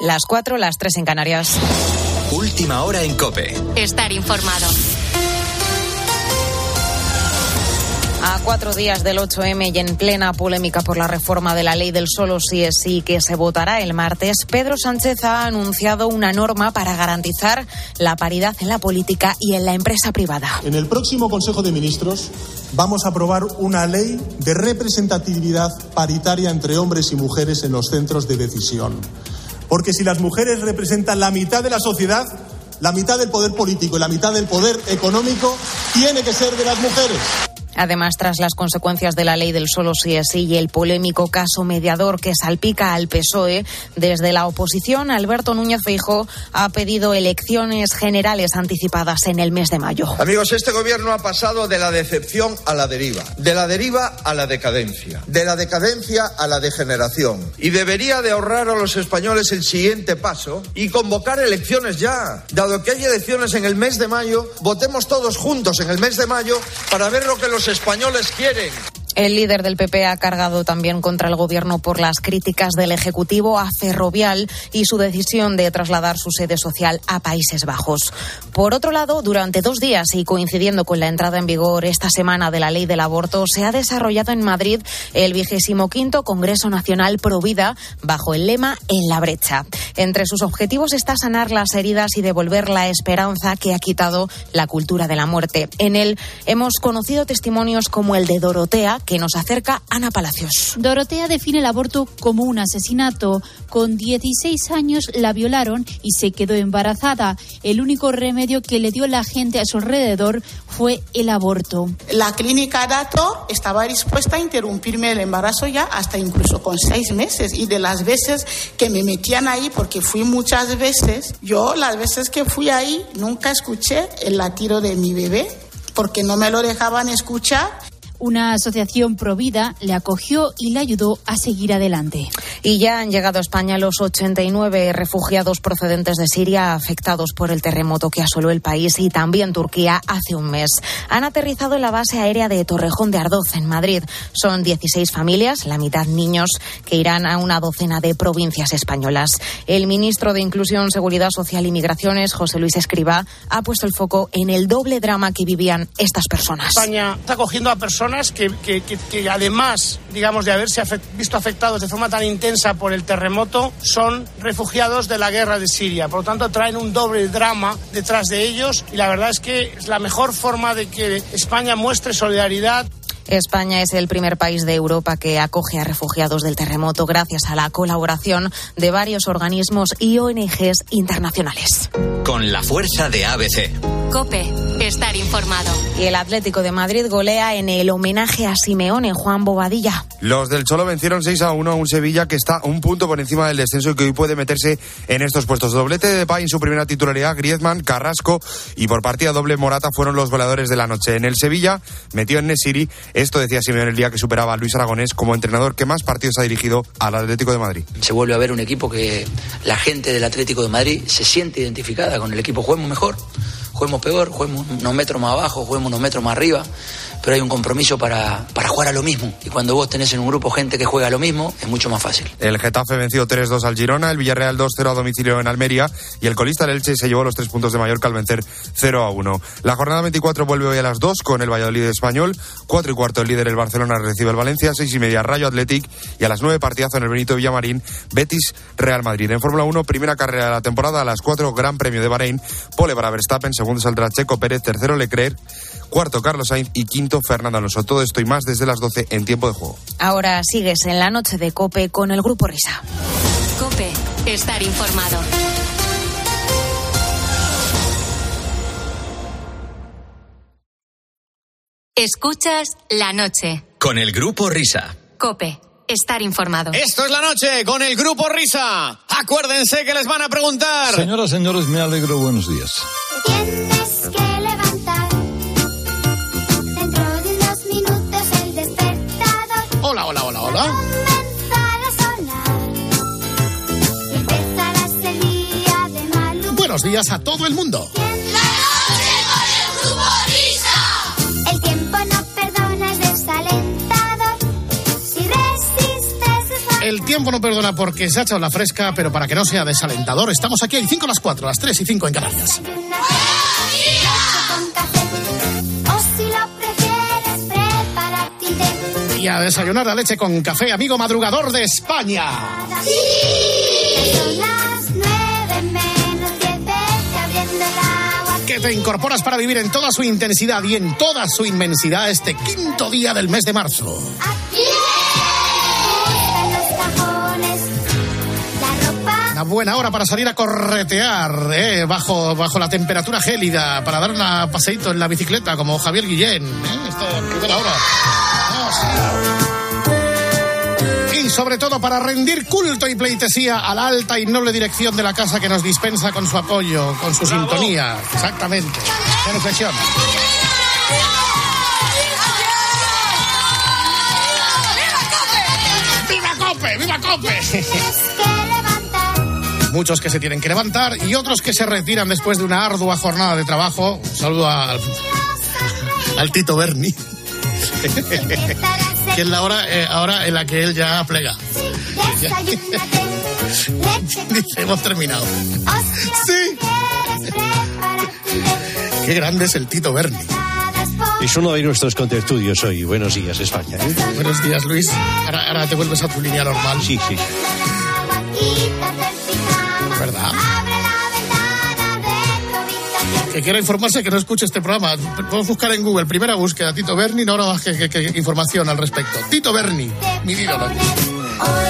las 4, las 3 en Canarias. Última hora en Cope. Estar informado. A cuatro días del 8M y en plena polémica por la reforma de la ley del solo sí es sí que se votará el martes, Pedro Sánchez ha anunciado una norma para garantizar la paridad en la política y en la empresa privada. En el próximo Consejo de Ministros vamos a aprobar una ley de representatividad paritaria entre hombres y mujeres en los centros de decisión. Porque si las mujeres representan la mitad de la sociedad, la mitad del poder político y la mitad del poder económico tiene que ser de las mujeres. Además, tras las consecuencias de la ley del solo sí es sí y el polémico caso mediador que salpica al PSOE, desde la oposición, Alberto Núñez Feijóo ha pedido elecciones generales anticipadas en el mes de mayo. Amigos, este gobierno ha pasado de la decepción a la deriva, de la deriva a la decadencia, de la decadencia a la degeneración. Y debería de ahorrar a los españoles el siguiente paso y convocar elecciones ya. Dado que hay elecciones en el mes de mayo, votemos todos juntos en el mes de mayo para ver lo que los españoles quieren. El líder del PP ha cargado también contra el gobierno por las críticas del Ejecutivo a Ferrovial y su decisión de trasladar su sede social a Países Bajos. Por otro lado, durante dos días y coincidiendo con la entrada en vigor esta semana de la ley del aborto, se ha desarrollado en Madrid el vigésimo quinto Congreso Nacional Provida bajo el lema En la brecha. Entre sus objetivos está sanar las heridas y devolver la esperanza que ha quitado la cultura de la muerte. En él hemos conocido testimonios como el de Dorotea, que nos acerca Ana Palacios. Dorotea define el aborto como un asesinato. Con 16 años la violaron y se quedó embarazada. El único remedio que le dio la gente a su alrededor fue el aborto. La clínica Dato estaba dispuesta a interrumpirme el embarazo ya hasta incluso con seis meses. Y de las veces que me metían ahí, porque fui muchas veces, yo las veces que fui ahí nunca escuché el latido de mi bebé porque no me lo dejaban escuchar una asociación provida le acogió y le ayudó a seguir adelante. Y ya han llegado a España los 89 refugiados procedentes de Siria afectados por el terremoto que asoló el país y también Turquía hace un mes. Han aterrizado en la base aérea de Torrejón de Ardoz, en Madrid. Son 16 familias, la mitad niños, que irán a una docena de provincias españolas. El ministro de Inclusión, Seguridad Social y Migraciones, José Luis Escriba, ha puesto el foco en el doble drama que vivían estas personas. España está cogiendo a personas que, además, digamos, de haberse visto afectados de forma tan intensa por el terremoto, son refugiados de la guerra de Siria. Por lo tanto, traen un doble drama detrás de ellos y la verdad es que es la mejor forma de que España muestre solidaridad. España es el primer país de Europa que acoge a refugiados del terremoto gracias a la colaboración de varios organismos y ONGs internacionales. Con la fuerza de ABC. Cope, estar informado. Y el Atlético de Madrid golea en el homenaje a Simeone, Juan Bobadilla. Los del Cholo vencieron 6 a 1 a un Sevilla que está un punto por encima del descenso y que hoy puede meterse en estos puestos. Doblete de Depay en su primera titularidad, Griezmann, Carrasco y por partida doble Morata fueron los goleadores de la noche. En el Sevilla metió en Nesiri esto decía Simeone el día que superaba a Luis Aragonés como entrenador que más partidos ha dirigido al Atlético de Madrid. Se vuelve a ver un equipo que la gente del Atlético de Madrid se siente identificada con el equipo. Juguemos mejor, juguemos peor, juguemos unos metros más abajo, juguemos unos metros más arriba pero hay un compromiso para, para jugar a lo mismo. Y cuando vos tenés en un grupo gente que juega a lo mismo, es mucho más fácil. El Getafe venció 3-2 al Girona, el Villarreal 2-0 a domicilio en Almería y el colista del Elche se llevó los tres puntos de Mallorca al vencer 0-1. La jornada 24 vuelve hoy a las 2 con el Valladolid español, 4 y cuarto el líder el Barcelona recibe el Valencia, 6 y media Rayo Athletic y a las 9 partidazo en el Benito Villamarín, Betis Real Madrid. En Fórmula 1, primera carrera de la temporada a las 4 Gran Premio de Bahrein, pole para Verstappen, segundo saldrá Checo Pérez, tercero Leclerc, cuarto Carlos Sainz y quinto Fernando Alonso. Todo esto y más desde las 12 en tiempo de juego. Ahora sigues en la noche de Cope con el Grupo Risa. Cope, estar informado. Escuchas la noche. Con el Grupo Risa. Cope, estar informado. Esto es la noche con el Grupo Risa. Acuérdense que les van a preguntar. Señoras, señores, me alegro. Buenos días. Hola, hola, hola, hola. Buenos días a todo el mundo. El tiempo no perdona, es desalentado. Si resistes, el tiempo no perdona porque se ha echado la fresca, pero para que no sea desalentador, estamos aquí a 5 a las 4, a las 3 y 5 en Canarias. Y a desayunar la leche con café, amigo madrugador de España. Que te incorporas para vivir en toda su intensidad y en toda su inmensidad este quinto día del mes de marzo. Una buena hora para salir a corretear eh, bajo, bajo la temperatura gélida, para dar un paseíto en la bicicleta como Javier Guillén. ¿eh? Hora. Y sobre todo para rendir culto y pleitesía a la alta y noble dirección de la casa que nos dispensa con su apoyo, con su sintonía. Exactamente. En reflexión. ¡Viva Cope! ¡Viva Cope! Muchos que se tienen que levantar y otros que se retiran después de una ardua jornada de trabajo. Un saludo al, al Tito Berni. que es la hora eh, ahora en la que él ya plega. Dice, hemos terminado. Sí. Qué grande es el Tito Berni. Es uno de nuestros contertulios hoy. Buenos días, España. ¿eh? Buenos días, Luis. Ahora, ahora te vuelves a tu línea normal. Sí, sí. Que quiera informarse que no escuche este programa. Podemos buscar en Google, primera búsqueda, Tito Berni, no, no, que, información al respecto. Tito Berni, mi ídolo.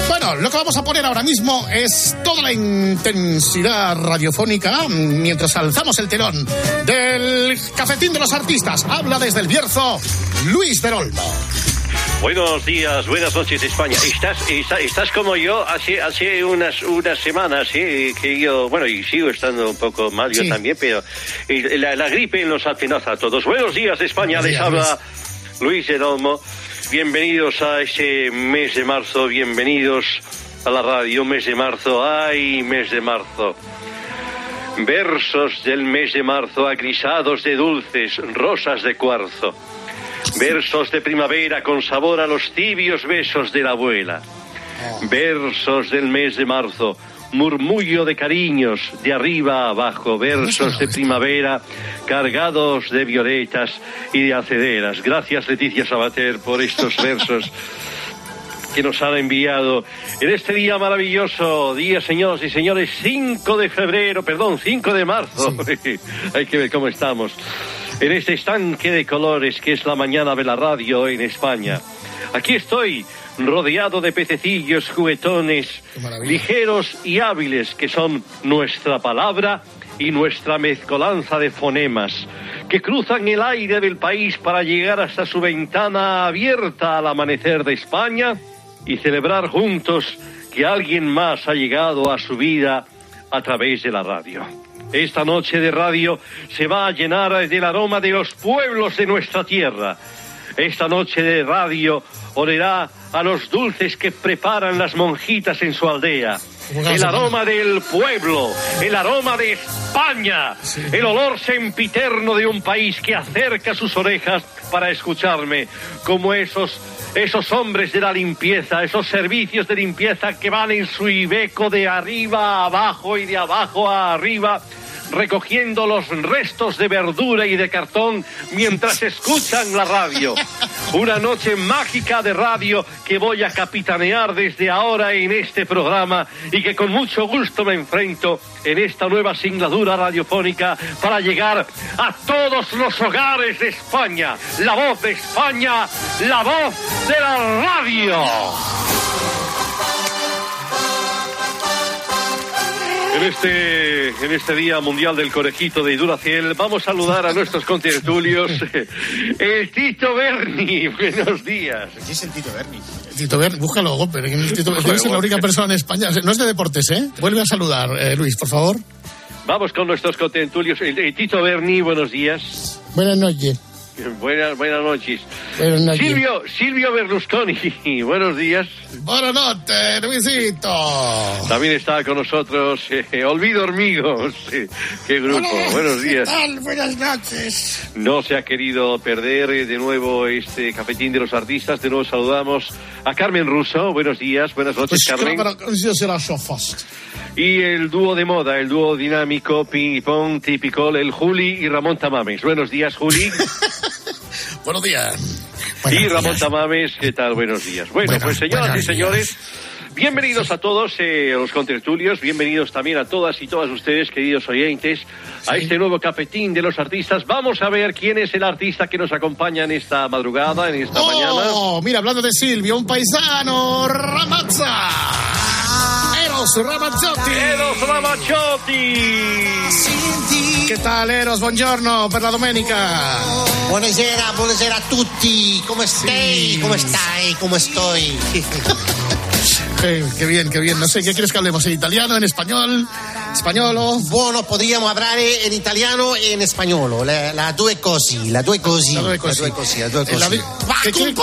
Bueno, lo que vamos a poner ahora mismo es toda la intensidad radiofónica mientras alzamos el telón del cafetín de los artistas. Habla desde el Bierzo Luis del Olmo. Buenos días, buenas noches España. Estás, está- estás como yo hace, hace unas, unas semanas, ¿eh? que yo, bueno, y sigo estando un poco mal yo Sí. también, pero la, la gripe nos atenaza a todos. Buenos días España, Buenos les días, habla Luis del Olmo. Bienvenidos a este mes de marzo, bienvenidos a la radio, mes de marzo, ay, mes de marzo. Versos del mes de marzo agrisados de dulces, rosas de cuarzo. Versos de primavera con sabor a los tibios besos de la abuela. Versos del mes de marzo, murmullo de cariños de arriba a abajo. Versos de primavera cargados de violetas y de acederas. Gracias Leticia Sabater por estos versos que nos han enviado en este día maravilloso, día, señoras y señores, 5 de febrero, perdón, 5 de marzo. Hay que ver cómo estamos. En este estanque de colores que es la mañana de la radio en España. Aquí estoy, rodeado de pececillos juguetones, ligeros y hábiles que son nuestra palabra y nuestra mezcolanza de fonemas, que cruzan el aire del país para llegar hasta su ventana abierta al amanecer de España y celebrar juntos que alguien más ha llegado a su vida a través de la radio. Esta noche de radio se va a llenar del aroma de los pueblos de nuestra tierra. Esta noche de radio olerá a los dulces que preparan las monjitas en su aldea. El aroma del pueblo, el aroma de España, el olor sempiterno de un país que acerca sus orejas para escucharme, como esos esos hombres de la limpieza, esos servicios de limpieza que van en su ibeco de arriba a abajo y de abajo a arriba, recogiendo los restos de verdura y de cartón mientras escuchan la radio. Una noche mágica de radio que voy a capitanear desde ahora en este programa y que con mucho gusto me enfrento en esta nueva singladura radiofónica para llegar a todos los hogares de España. La voz de España, la voz de la radio. En este, en este Día Mundial del Conejito de Duraciel, vamos a saludar a nuestros contertulios. El Tito Berni, buenos días. ¿Qué es el Tito Berni? Tito Berni, búscalo, Tito, debe ser la única persona en España. No es de deportes, ¿eh? Vuelve a saludar, eh, Luis, por favor. Vamos con nuestros contertulios. El, el Tito Berni, buenos días. Buenas noches. Buenas, buenas noches. Buenas noches. Silvio, Silvio Berlusconi, buenos días. Buenas noches, Luisito. También está con nosotros eh, Olvido Hormigos. Eh, qué grupo, buenos días. ¿Qué tal? Buenas noches. No se ha querido perder eh, de nuevo este cafetín de los artistas. De nuevo saludamos a Carmen Russo. Buenos días, buenas noches, Carmen. Y el dúo de moda, el dúo dinámico, ping pong, típico, el Juli y Ramón Tamames. Buenos días, Juli. Buenos días. y Ramón Tamames, ¿qué tal? Buenos días. Bueno, Buenos- pues señoras y señores, bienvenidos a todos eh, los contertulios, bienvenidos también a todas y todas ustedes, queridos oyentes, a este nuevo cafetín de los artistas. Vamos a ver quién es el artista que nos acompaña en esta madrugada, en esta mañana. Oh, mira, hablando de Silvio, un paisano, Ramazza. Eros Ramazzotti. Eros Ramazzotti. ¿Qué tal, Eros? Buongiorno per la domenica. Buonasera, buonasera a tutti. ¿Cómo estáis? ¿Cómo estáis? ¿Cómo estoy? Eh, qué bien, qué bien. No sé, ¿qué quieres que hablemos? ¿En italiano, en español? ¿Españolo? Bueno, podríamos hablar en italiano e in spagnolo. La, la due così, la due così. La due così. La due così, la due Eh, la così. vi- che- che-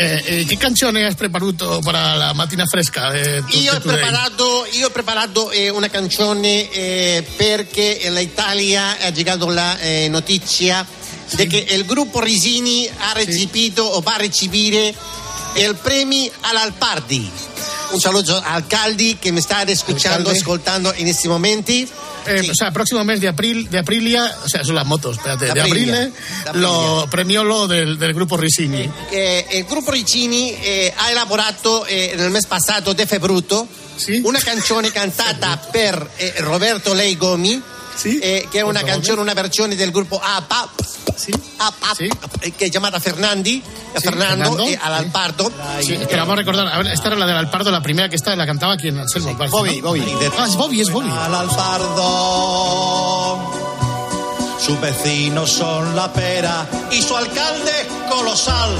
Eh, eh, che canzone hai preparato per la mattina fresca? Eh, tu- Io ho preparato, io ho preparato eh, una canzone eh, perché in Italia è arrivata la eh, notizia di che il gruppo Risini ha recepito o va a recepire il premio all'Alpardi. Un saluto al Caldi che mi sta escuchando, ascoltando in questi momenti. Eh, O sea, próximo mes de abril, de Aprilia, o sea, son las motos, espérate, De de Aprilia, eh, de Aprilia. lo premió lo del, del grupo Risini. Eh, il gruppo Ricini eh, ha elaborato eh, nel mese passato De Februto una canzone cantata per eh, Roberto Lei Gomi eh, che è una canzone, una versione del gruppo APA APA, eh, che è chiamata Fernandi eh, Fernando, Fernando, e sí. all'Alpardo Sí, que vamos a recordar. A ver, esta era la del Alpardo, la primera que está, la cantaba aquí en Anselmo. Bobby, ¿no? Bobby. Ah, es Bobby, es Bobby. Al Alfardo. Sus vecinos son la pera y su alcalde es colosal.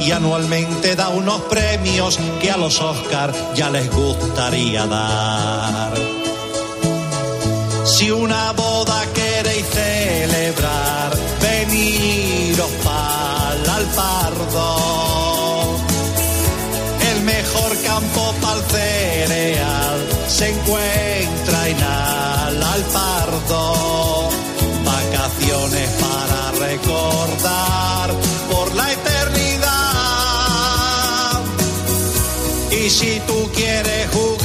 Y anualmente da unos premios que a los Oscar ya les gustaría dar. Si una boda queréis celebrar, veniros pa'l Alfardo. El mejor campo pa'l cereal se encuentra en Al Alfardo. Vacaciones para recordar por la eternidad. Y si tú quieres jugar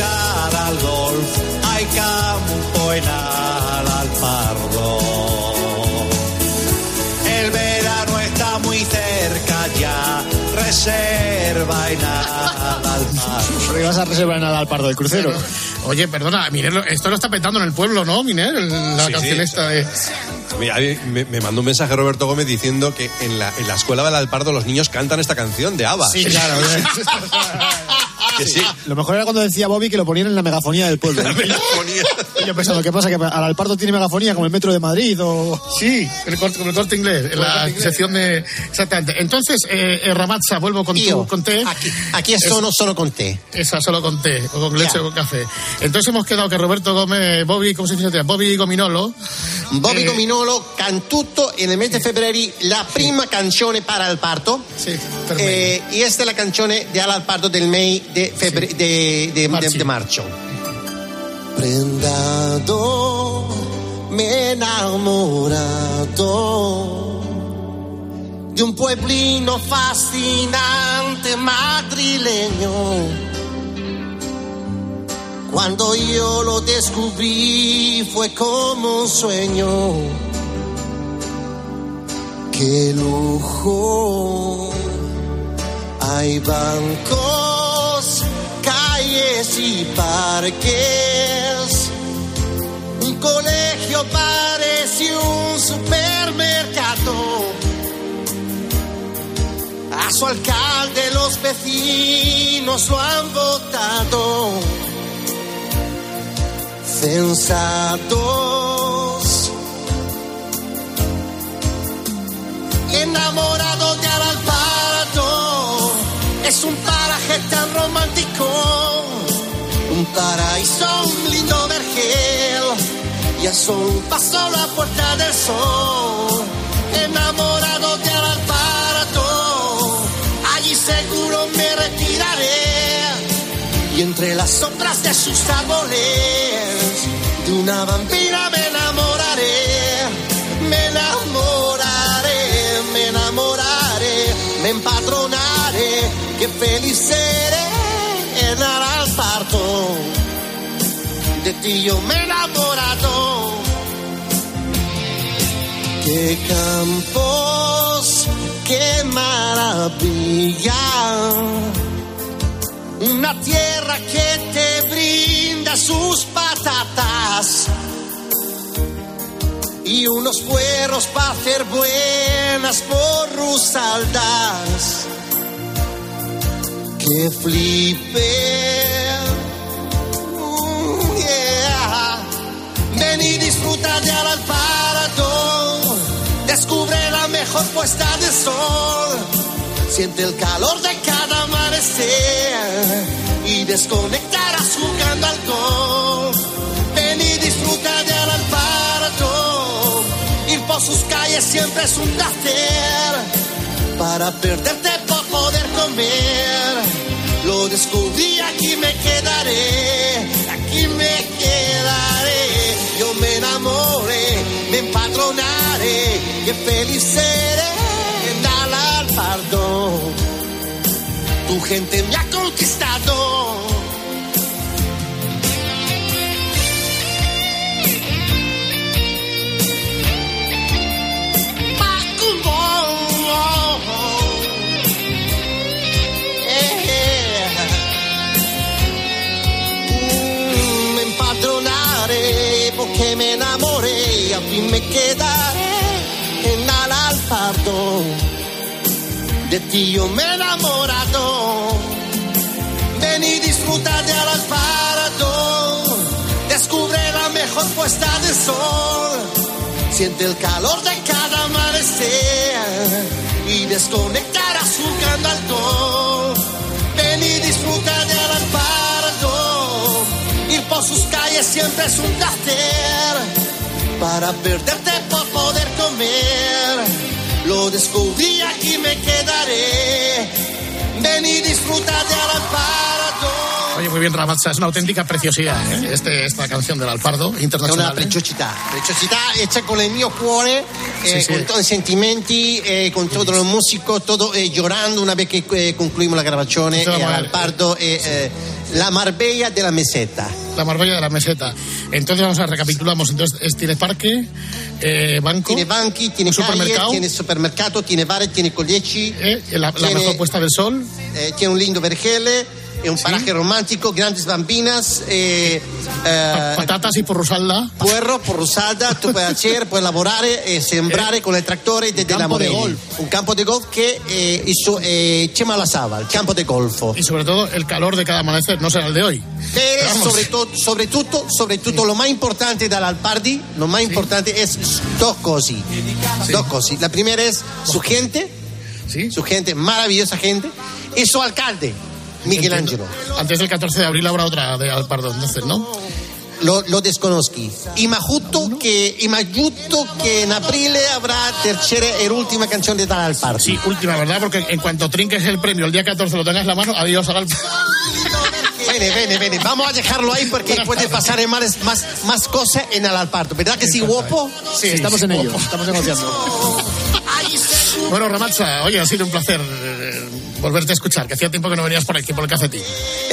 reserva en Al Alfardo. ibas a reservar en el Alpardo del crucero. Oye, perdona, Miner, esto lo está petando en el pueblo, ¿no, Miner? La Sí, canción sí. esta de... Mira, me, me mandó un mensaje Roberto Gómez diciendo que en la, en la escuela del Alpardo los niños cantan esta canción de ABBA. Sí, claro. Que sí. Lo mejor era cuando decía Bobby que lo ponían en la megafonía del pueblo. Y yo pensando, ¿qué pasa? ¿Que al Alpardo tiene megafonía como el metro de Madrid o...? Sí, el corte, como el corte inglés, en la sección de... Exactamente. Entonces, eh, eh, Ramazza, vuelvo con, tu, con té. Aquí, aquí sono solo con te. Esa solo con té, o con leche Ya. o con café. Entonces hemos quedado que Roberto Gómez, Bobby, ¿cómo se dice? Bobby Gominolo. Bobby Eh, Gominolo cantuto nel mese di febbraio la prima canzone para il parto per eh, e questa è la canzone di Al Parto del mese di febbre- de- de- de- de marzo. Prendado me enamorado de un pueblino fascinante madrileño. Cuando yo lo descubrí fue como un sueño. Qué lujo. Hay bancos, calles y parques. Un colegio parece un supermercado. A su alcalde los vecinos lo han votado. Sensatos. Enamorado de Aralpardo. Es un tan romántico. Un paraíso, un lindo vergel. Y ya solo paso a la puerta del sol. Enamorado de Alvarado, allí seguro me retiraré. Y entre las sombras de sus árboles, de una vampira me enamoraré. Me enamoraré, me enamoraré, me empadronaré. Que feliz De ti yo me he enamorado. Qué campos, qué maravilla. Una tierra que te brinda sus patatas y unos puerros para hacer buenas porrusaldas. Que flipe. Ven y disfruta de Alvarado. Descubre la mejor puesta de sol. Siente el calor de cada amanecer y desconectarás jugando al golf. Ven y disfruta de Alvarado. Ir por sus calles siempre es un placer. Para perderte por poder comer. Lo descubrí, aquí me quedaré. Feliz seré en Alpardo. Tu gente me ha conquistado. Mm, Me empadronaré De ti yo me he enamorado. Ven y disfruta de Alpardo. Descubre la mejor puesta de sol. Siente el calor de cada amanecer y desconectarás jugando al. Ven y disfruta de Alpardo. Ir por sus calles siempre es un placer. Para perderte por poder comer. Lo descubrí aquí me quedaré. Ven y disfruta de Alpardo. Oye, muy bien, Ramazza, es una auténtica preciosidad, ¿eh? Este, esta canción del Alpardo È internacional. una ¿eh? preciosità, preciosità hecha con il mio cuore, eh, Sì, sì. con tutti i sentimenti, eh, con tutto il musico, tutto eh, llorando una vez che eh, concluimos la grabazione Tutta la mar- al Pardo e eh, la Marbella della Meseta. La Marbella de la Meseta. Entonces vamos a recapitulamos. Entonces es- tiene parque, eh, banco, Tiene banchi, tiene supermercado, calle, tiene supermercato, tiene bar, tiene colleggi, eh, la, la mejor puesta del sol. eh, tiene un lindo vergele, è un paraje romántico, grandes bambinas, eh, eh, patatas y porrusalda. Puerro, porrusalda, tu puoi hacer, puoi lavorare e sembrare con il trattore de, de la campo de golf. Un campo de golf eh, hizo, eh, Chema la Sava, il campo de golfo. Y sobre todo el calor de cada amanecer, no será el de hoy. Pero sobre todo, sobre tutto, sobre tutto, lo más importante dall'Alpardi, lo más importante es dos cosas. Dos cosas. La primera es su gente, su gente, maravillosa gente, y su alcalde, Miguel Ángelo. Antes del 14 de abril habrá otra de Alpardo, entonces, ¿no? Lo, lo desconoschi. Imagino che, immagino che in aprile avrà tercera e ultima canzone dall'Alpardi. Sí, última, ¿verdad? Porque en cuanto trinques el premio el día 14 lo tengas en la mano, adiós al Alpardo. Bene, bene, bene. Vamos a dejarlo ahí porque puede pasar más, más, más cosas en el Alpardo. ¿Verdad que sí, guapo? Sí, estamos en ello, estamos negociando. Bueno, Ramazza, oye, ha sido un placer eh, volverte a escuchar, que hacía tiempo que no venías por aquí, por el cafetín.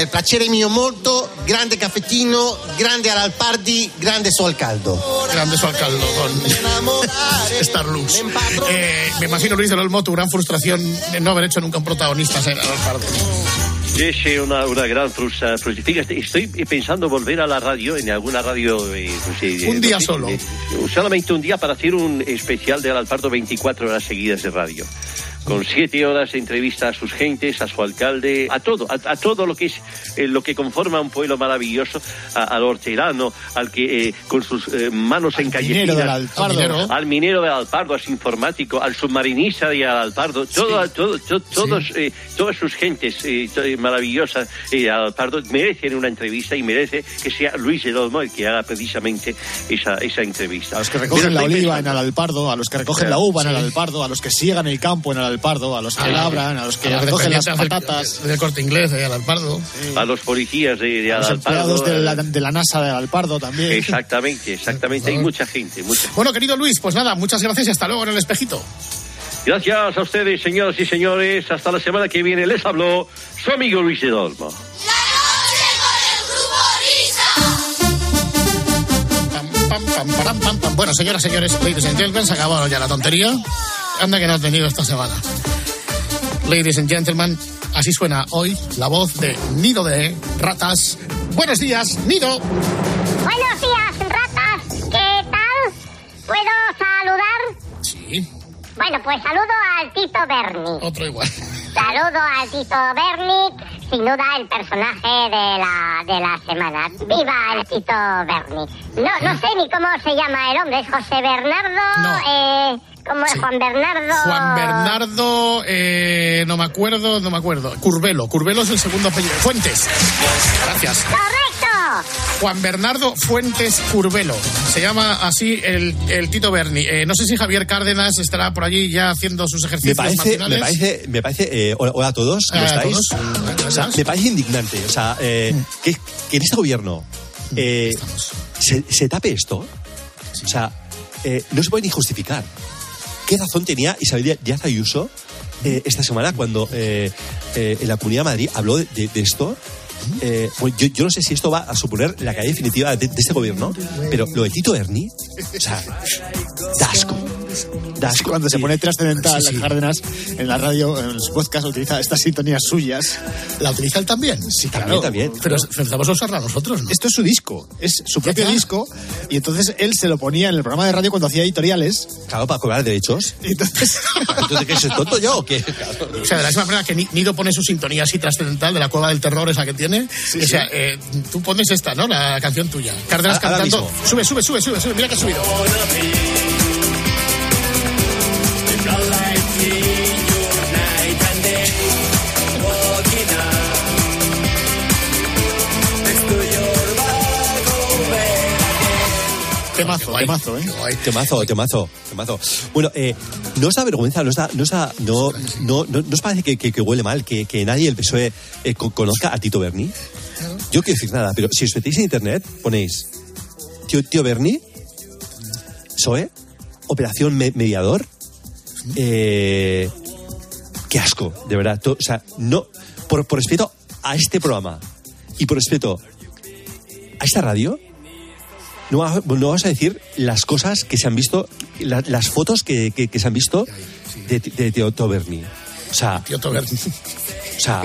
Il piacere mio molto, grande caffettino, grande all'Alpardi, grande sol caldo. Grande su alcalde con Starlux. Eh, me imagino, Luis del Olmo, tu gran frustración de no haber hecho nunca un protagonista en Alpardo. Sí, sí, una, una gran frustra- frustración. Estoy- pensando volver a la radio, en alguna radio. eh, pues, eh, Un día solo. solamente un día para hacer un especial de Alpardo 24 horas seguidas de radio. Con siete horas de entrevista a sus gentes, a su alcalde, a todo, a, a todo lo que es eh, lo que conforma un pueblo maravilloso, a- al hortelano, al que eh, con sus eh, manos encallecidas, minero del Alpardo. al minero del Alpardo, al informático, al submarinista y al Alpardo, todo, todo, to- todos, eh, todas sus gentes maravillosas al Alpardo merecen una entrevista y merece que sea Luis Olmo el que haga precisamente esa, esa entrevista. A los que recogen Pero la oliva en pensando- el Alpardo, a los que recogen la uva en el Alpardo, a los que siegan el campo en el Alpardo, a los que A la- labran, a los que a recogen las del- patatas, Del corte inglés, de Alpardo. a los policías de, de a los empleados de la, de la NASA del Alpardo también. Exactamente, exactamente. Hay mucha gente, mucha Bueno, querido Luis, pues nada, muchas gracias y hasta luego en el espejito. Gracias a ustedes, señoras y señores. Hasta la semana que viene les habló su amigo Luis de Olmo. Pam, pam, param, pam, pam. Bueno, señoras, señores, ladies and gentlemen, se acabó ya la tontería. Anda que no has tenido esta semana. Ladies and gentlemen, así suena hoy la voz de Nido de Ratas. Buenos días, Nido. Buenos días, ratas. ¿Qué tal? ¿Puedo saludar? Sí. Bueno, pues saludo al Tito Berni. Otro igual. Saludo al Tito Berni, sin duda el personaje de la, de la semana. ¡Viva el Tito Berni! No, no sé ni cómo se llama el hombre, ¿es José Bernardo? Eh, ¿Cómo es Juan Bernardo? Juan Bernardo, eh, no me acuerdo, no me acuerdo. Curvelo, Curvelo es el segundo apellido. Fuentes. Gracias. ¡Correcto! Juan Bernardo Fuentes Curvelo. Se llama así el, el Tito Berni. Eh, no sé si Javier Cárdenas estará por allí ya haciendo sus Me ejercicios parece, me parece, me parece, eh, hola, hola a todos, ¿cómo Hola a estáis? todos. O sea, me parece indignante, o sea, eh, que, que en este gobierno eh, se, se tape esto, o sea, eh, no se puede ni justificar. ¿Qué razón tenía Isabel Díaz Ayuso eh, esta semana cuando eh, eh, la Comunidad de Madrid habló de, esto? Eh, bueno, yo, no sé si esto va a suponer la caída definitiva de, de este gobierno, pero lo de Tito Berni, o sea, da Cuando se pone trascendental, Sí, sí. Cárdenas en la radio, en los podcasts, utiliza estas sintonías suyas. ¿La utiliza él también? Sí, También, claro. también. Pero empezamos a usarla nosotros, ¿no? Esto es su disco, es su propio ya. disco, y entonces él se lo ponía en el programa de radio cuando hacía editoriales. Claro, para cobrar derechos. Y entonces, Entonces, ¿qué soy tonto yo o qué? O sea, de la misma manera que Ni- Nido pone su sintonía así trascendental de la cueva del terror, esa que tiene. o sea, eh, tú pones esta, ¿no? La canción tuya. Cárdenas Ahora cantando. mismo. Sube, sube, sube, sube, sube. Mira que ha subido. Temazo, temazo, ¿eh? Temazo, temazo, temazo. Bueno, eh, ¿no os da vergüenza, no os, da, no, os da- no, no, no, no os parece que, que- que huele mal que, que nadie del PSOE eh, co- conozca a Tito Berni? Yo quiero decir nada, pero si os metéis en internet, ponéis tío, tío Berni, PSOE, Operación Me- Mediador, eh, qué asco, de verdad. O sea, no, por, por respeto a este programa y por respeto a esta radio, no, va- no vas a decir las cosas que se han visto, la- las fotos que, que- que se han visto de, de Tío Berni. O sea, Tío Berni. o sea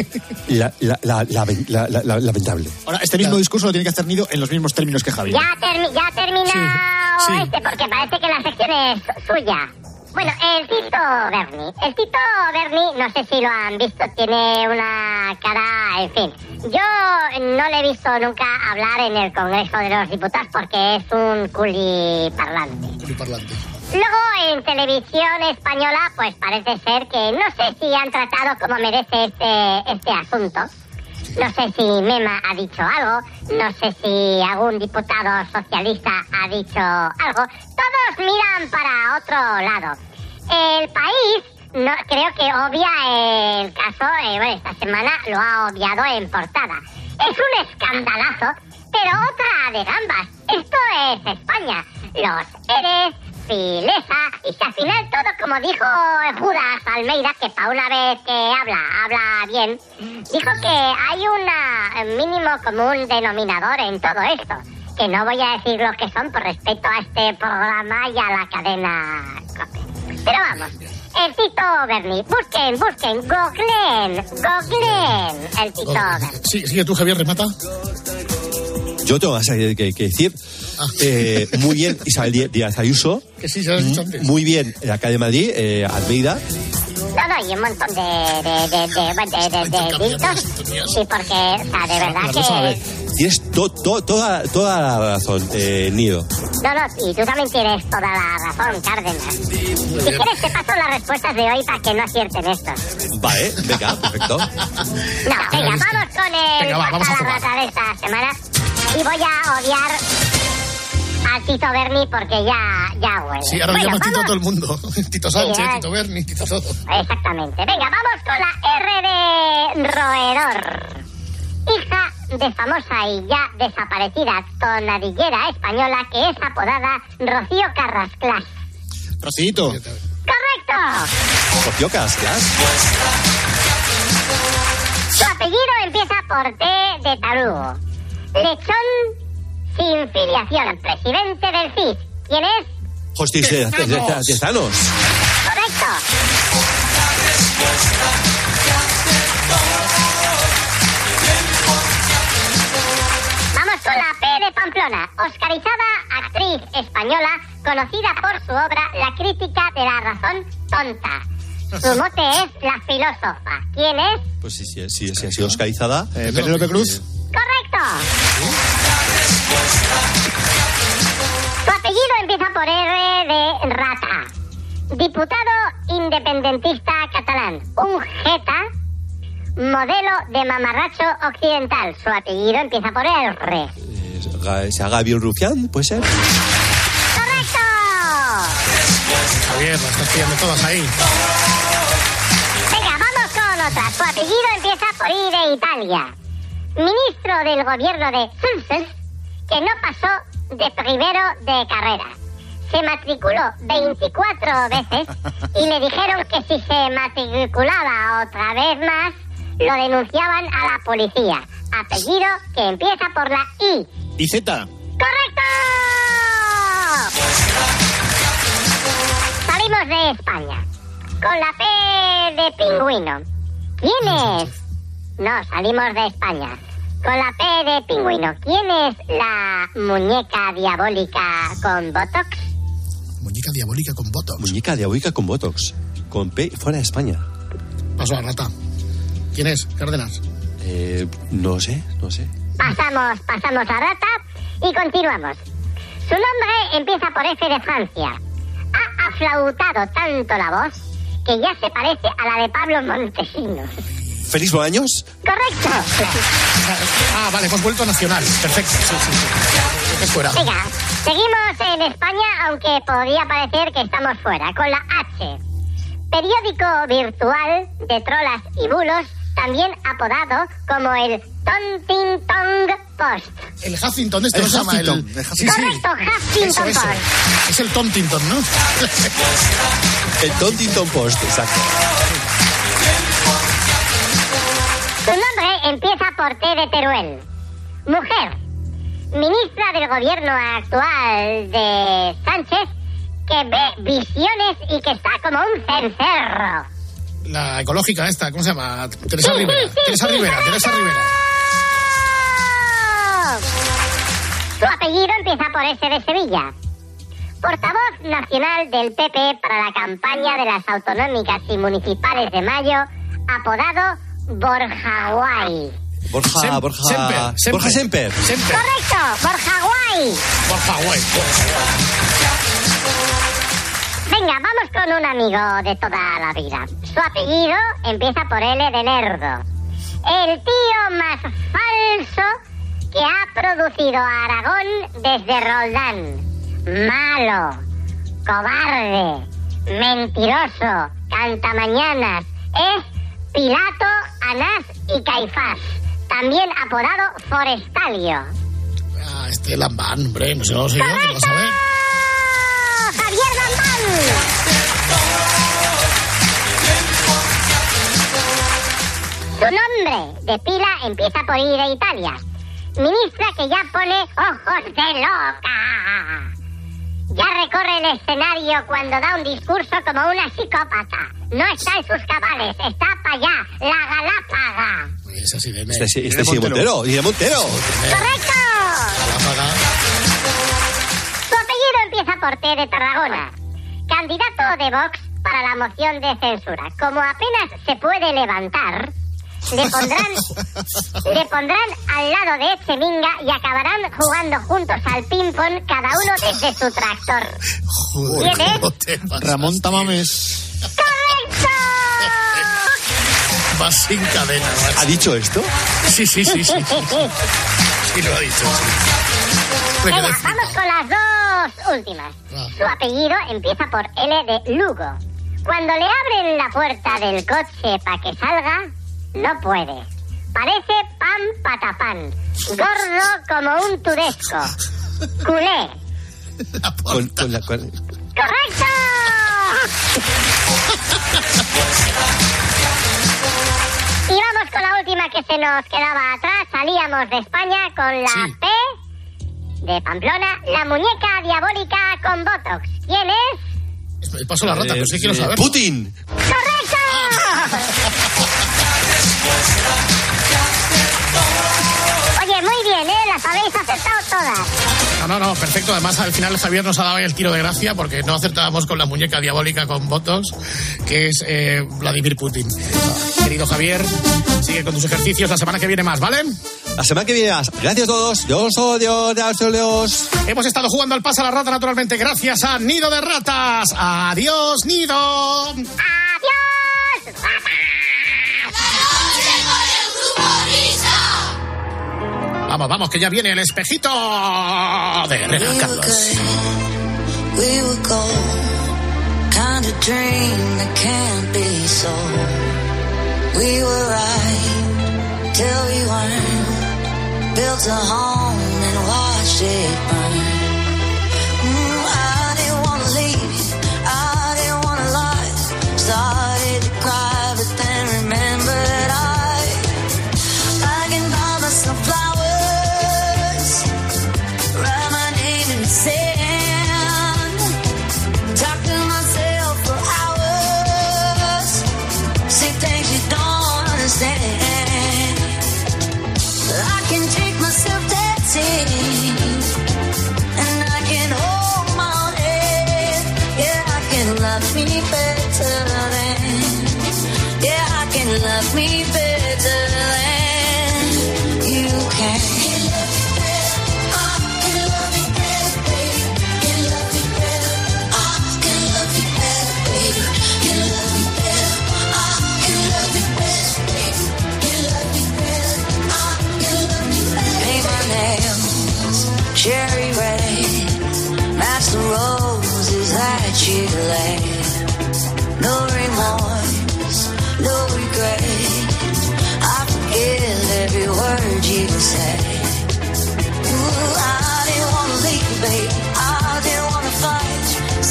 la- la- la- la- la- la- la- lamentable. Ahora, este mismo discurso lo tiene que hacer Nido en los mismos términos que Javier. Ya, termi- ya ha terminado Sí, sí. este, porque parece que la sección es suya. Bueno, el Tito Berni. El Tito Berni, no sé si lo han visto, tiene una cara, en fin. Yo no le he visto nunca hablar en el Congreso de los Diputados porque es un culi parlante. parlante. Luego en televisión española, pues parece ser que no sé si han tratado como merece este, este asunto. No sé si Mema ha dicho algo, no sé si algún diputado socialista ha dicho algo. Todos miran para otro lado. El país, no, creo que obvia el caso, eh, esta semana lo ha obviado en portada. Es un escandalazo, pero otra de gambas. Esto es España. Los eres, filesa, y si al final todo como dijo Judas Almeida, que para una vez que habla, habla bien, dijo que hay un mínimo común denominador en todo esto. Que no voy a decir lo que son por respeto a este programa y a la cadena COPE. Pero vamos, el Tito Berni, busquen, busquen, googleen, googleen el Tito Berni. Sí, sigue tú, Javier, remata. Yo tengo más que, que- que decir. Eh, muy bien Isabel Díaz- Díaz Ayuso. Que sí, se lo has dicho antes. Muy bien la calle de Madrid, eh, Almeida. No, todo y un montón de, de, de, de, de, de- de ditos. Sí, porque, o sea, de verdad que... Tienes to- to- toda, toda la razón, eh, Nido. No, no, y tú también tienes toda la razón, Cárdenas. Si quieres te paso las respuestas de hoy para que no acierten estos. Vale, venga, perfecto. No, venga, vamos con el Venga, va, vamos a la rata de esta semana. Y voy a odiar Tito Berni porque ya, ya huele. Sí, ahora Bueno, llama Tito a todo el mundo. Tito Sánchez, Sí. Tito Berni, Tito todo. Exactamente. Venga, vamos con la R de roedor. Hija de famosa y ya desaparecida tonadillera española que es apodada Rocío Carrasclas. Rocito. ¡Correcto! Rocío Casclas. Su apellido empieza por T de tarugo. Lechón sin filiación, presidente del CIS. ¿Quién es? De Thanos. Correcto. Vamos con la P de Pamplona. Oscarizada actriz española, conocida por su obra La crítica de la razón tonta. Su mote es la filósofa. ¿Quién es? Pues sí, sí, sí, sí, ha sido oscarizada. Eh, Penélope Cruz. Correcto. Su apellido empieza por R de rata. Diputado independentista catalán. Un jeta modelo de mamarracho occidental. Su apellido empieza por R. ¿Se haga bien Rufián? ¿Puede ser? ¡Correcto! Javier, las estás pillando todas ahí. Venga, vamos con otra. Su apellido empieza por I de Italia. Ministro del gobierno de Sulces, que no pasó de primero de carrera. Se matriculó 24 veces y le dijeron que si se matriculaba otra vez más, lo denunciaban a la policía. Apellido que empieza por la I. Y Z. ¡Correcto! Salimos de España. Con la P de pingüino. ¿Quién es? No, salimos de España. Con la P de pingüino. ¿Quién es la muñeca diabólica con Botox? Muñeca diabólica con botox. Muñeca diabólica con Botox. Con P fuera de España. Paso a la rata. ¿Quién es? Cárdenas. Eh, no sé, no sé. Pasamos, pasamos a rata y continuamos. Su nombre empieza por F de Francia. Ha aflautado tanto la voz que ya se parece a la de Pablo Montesinos. ¿Feliz Bolaños? Correcto. Ah, vale, hemos vuelto a Nacional. Perfecto, sí, sí, sí. Que fuera. Venga, seguimos en España, aunque podría parecer que estamos fuera, con la H. Periódico virtual de trolas y bulos, también apodado como el Tontin Post. El Huffington, este se llama el... Huffington, el sí. Correcto, Huffington Eso, eso. Post. Es el Tontington, ¿no? El Tontington Post, exacto. Su nombre empieza por T de Teruel. Mujer. Ministra del gobierno actual de Sánchez, que ve visiones y que está como un cencerro. La ecológica esta, ¿cómo se llama? Teresa Sí, Rivera. sí, sí, Teresa Rivera. Teresa Rivera. Su apellido empieza por S de Sevilla. Portavoz nacional del PP para la campaña de las autonómicas y municipales de mayo, apodado Borja Guay. Borja, Sem- Borja... Semper, Semper. Borja Semper. Semper. Correcto, Borja Guay. Borja Guay. Venga, vamos con un amigo de toda la vida. Su apellido empieza por L de Lerdo. El tío más falso que ha producido a Aragón desde Roldán. Malo, cobarde, mentiroso, cantamañanas. Es Pilato, Anás y Caifás. También apodado Forestalio. Ah, este Lambán, hombre, no sé, no sé yo, ¿qué? ¡Javier Lambán! Su nombre de pila empieza por I de Italia. Ministra que ya pone ojos de loca. Ya recorre el escenario cuando da un discurso como una psicópata. No está en sus cabales, está para allá, la galápaga. Es así de... Este, sí- este sí, Montero. Irene Montero. ¡Correcto! Su apellido empieza por T de Tarragona. Candidato de Vox para la moción de censura. Como apenas se puede levantar, le pondrán, le pondrán al lado de Echeminga y acabarán jugando juntos al ping-pong, cada uno desde su tractor. ¿Quién es? Ramón Tamames. ¡Correcto! Va sin cadena. ¿Ha dicho esto? Sí, sí, sí, sí. Sí, Sí, lo ha dicho. sí. Venga, vamos con las dos últimas. Ah. Su apellido empieza por L de Lugo. Cuando le abren la puerta del coche para que salga, no puede. Parece pan patapán. Gordo como un tudesco. Culé. Con, con la, con- ¡Correcto! Y vamos con la última que se nos quedaba atrás. Salíamos de España con la P de Pamplona, la muñeca diabólica con Botox. ¿Quién es? Paso la rata, pero sí quiero Eh, saber. Putin. ¡Correcto! Oye, muy bien, ¿eh? Las habéis acertado todas. No, no, no, perfecto. Además, al final Javier nos ha dado ahí el tiro de gracia porque no acertábamos con la muñeca diabólica con votos, que es eh, Vladimir Putin. Querido Javier, sigue con tus ejercicios. La semana que viene más, ¿vale? La semana que viene más. Gracias a todos. Dios, oh, Dios, Dios, Dios. Hemos estado jugando al pase a la rata, naturalmente, gracias a Nido de Ratas. Adiós, Nido. ¡Adiós! Vamos, vamos, que ya viene el espejito de Renan Carlos. We were gold, kind of dream that can't be sold. We were right till we weren't. Built a home and watched it burn. Better than. Yeah, I can love me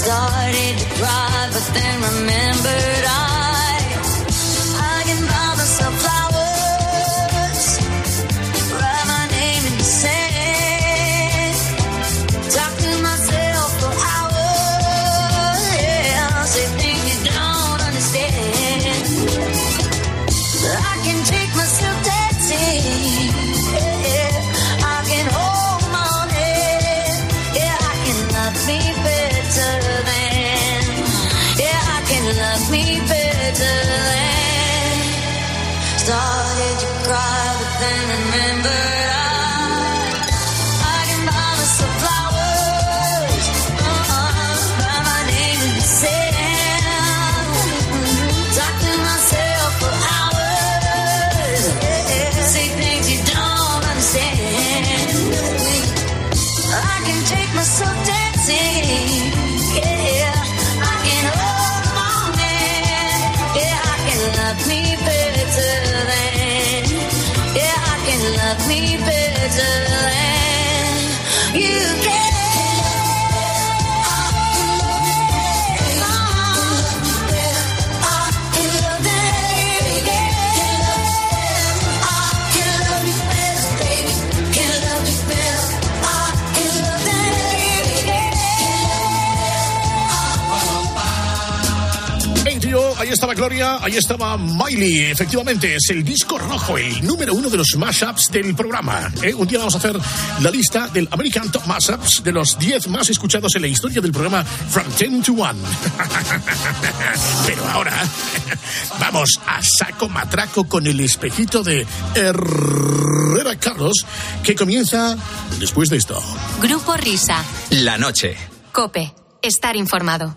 Started to cry, but then remembered estaba Gloria, ahí estaba Miley. Efectivamente, es el disco rojo, el número uno de los mashups del programa. ¿eh? Un día vamos a hacer la lista del American Top Mashups de los 10 más escuchados en la historia del programa From 10 to 1. Pero ahora vamos a saco matraco con el espejito de Herrera Carlos, que comienza después de esto. Grupo Risa. La noche. Cope. Estar informado.